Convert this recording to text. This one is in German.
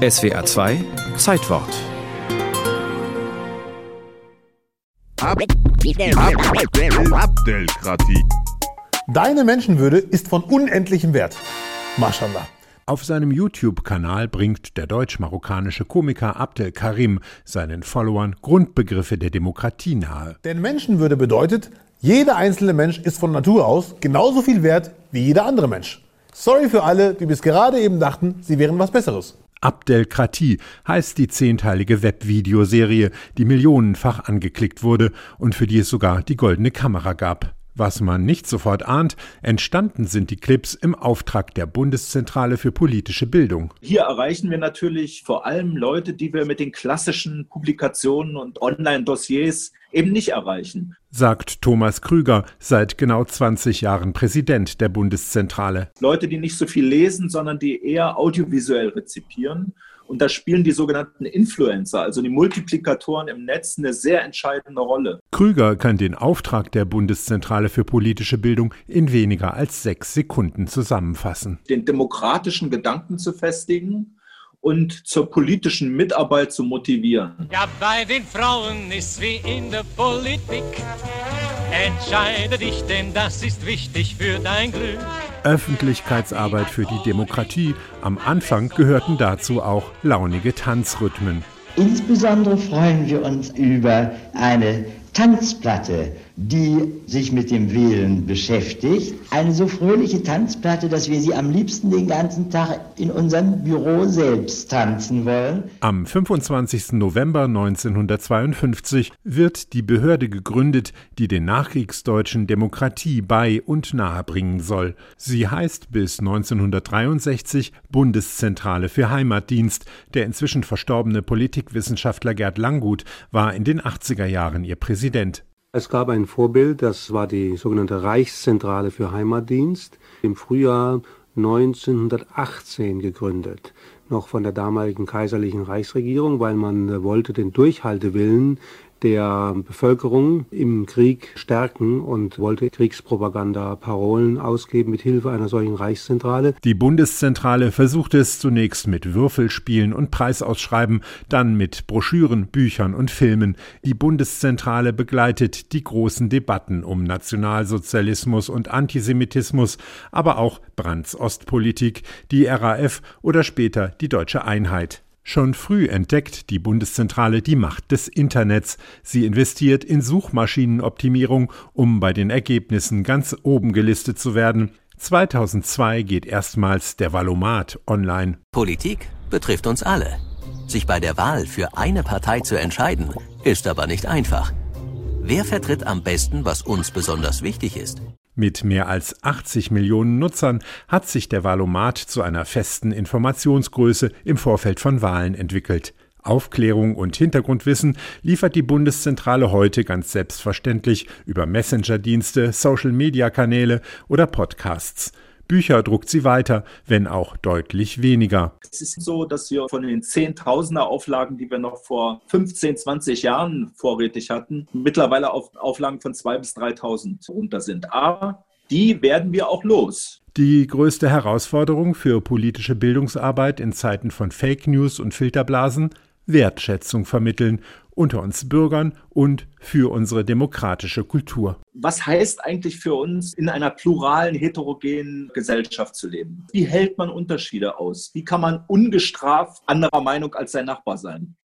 SWA 2 Zeitwort. Deine Menschenwürde ist von unendlichem Wert. Mashallah. Auf seinem YouTube-Kanal bringt der deutsch-marokkanische Komiker Abdel Karim seinen Followern Grundbegriffe der Demokratie nahe. Denn Menschenwürde bedeutet, jeder einzelne Mensch ist von Natur aus genauso viel wert wie jeder andere Mensch. Sorry für alle, die bis gerade eben dachten, sie wären was Besseres. Abdelkrati heißt die zehnteilige Webvideoserie, die millionenfach angeklickt wurde und für die es sogar die goldene Kamera gab. Was man nicht sofort ahnt, entstanden sind die Clips im Auftrag der Bundeszentrale für politische Bildung. Hier erreichen wir natürlich vor allem Leute, die wir mit den klassischen Publikationen und Online-Dossiers eben nicht erreichen. Sagt Thomas Krüger, seit genau 20 Jahren Präsident der Bundeszentrale. Leute, die nicht so viel lesen, sondern die eher audiovisuell rezipieren. Und da spielen die sogenannten Influencer, also die Multiplikatoren im Netz, eine sehr entscheidende Rolle. Krüger kann den Auftrag der Bundeszentrale für politische Bildung in weniger als sechs Sekunden zusammenfassen. Den demokratischen Gedanken zu festigen und zur politischen Mitarbeit zu motivieren. Ja, bei den Frauen ist wie in der Politik. Entscheide dich, denn das ist wichtig für dein Glück. Öffentlichkeitsarbeit für die Demokratie. Am Anfang gehörten dazu auch launige Tanzrhythmen. Insbesondere freuen wir uns über eine Tanzplatte, die sich mit dem Wählen beschäftigt. Eine so fröhliche Tanzplatte, dass wir sie am liebsten den ganzen Tag in unserem Büro selbst tanzen wollen. Am 25. November 1952 wird die Behörde gegründet, die den nachkriegsdeutschen Demokratie bei und nahebringen soll. Sie heißt bis 1963 Bundeszentrale für Heimatdienst. Der inzwischen verstorbene Politikwissenschaftler Gerd Langgut war in den 80er Jahren ihr Präsident. Es gab ein Vorbild, das war die sogenannte Reichszentrale für Heimatdienst, im Frühjahr 1918 gegründet, noch von der damaligen kaiserlichen Reichsregierung, weil man wollte den Durchhaltewillen der Bevölkerung im Krieg stärken und wollte Kriegspropaganda-Parolen ausgeben mit Hilfe einer solchen Reichszentrale. Die Bundeszentrale versuchte es zunächst mit Würfelspielen und Preisausschreiben, dann mit Broschüren, Büchern und Filmen. Die Bundeszentrale begleitet die großen Debatten um Nationalsozialismus und Antisemitismus, aber auch Brandts Ostpolitik, die RAF oder später die deutsche Einheit. Schon früh entdeckt die Bundeszentrale die Macht des Internets. Sie investiert in Suchmaschinenoptimierung, um bei den Ergebnissen ganz oben gelistet zu werden. 2002 geht erstmals der Valomat online. Politik betrifft uns alle. Sich bei der Wahl für eine Partei zu entscheiden, ist aber nicht einfach. Wer vertritt am besten, was uns besonders wichtig ist? Mit mehr als 80 Millionen Nutzern hat sich der Valomat zu einer festen Informationsgröße im Vorfeld von Wahlen entwickelt. Aufklärung und Hintergrundwissen liefert die Bundeszentrale heute ganz selbstverständlich über Messenger-Dienste, Social-Media-Kanäle oder Podcasts. Bücher druckt sie weiter, wenn auch deutlich weniger. Es ist so, dass wir von den Zehntausender Auflagen, die wir noch vor 15, 20 Jahren vorrätig hatten, mittlerweile auf Auflagen von 2.000 bis 3.000 runter sind. Aber die werden wir auch los. Die größte Herausforderung für politische Bildungsarbeit in Zeiten von Fake News und Filterblasen Wertschätzung vermitteln unter uns Bürgern und für unsere demokratische Kultur. Was heißt eigentlich für uns, in einer pluralen, heterogenen Gesellschaft zu leben? Wie hält man Unterschiede aus? Wie kann man ungestraft anderer Meinung als sein Nachbar sein?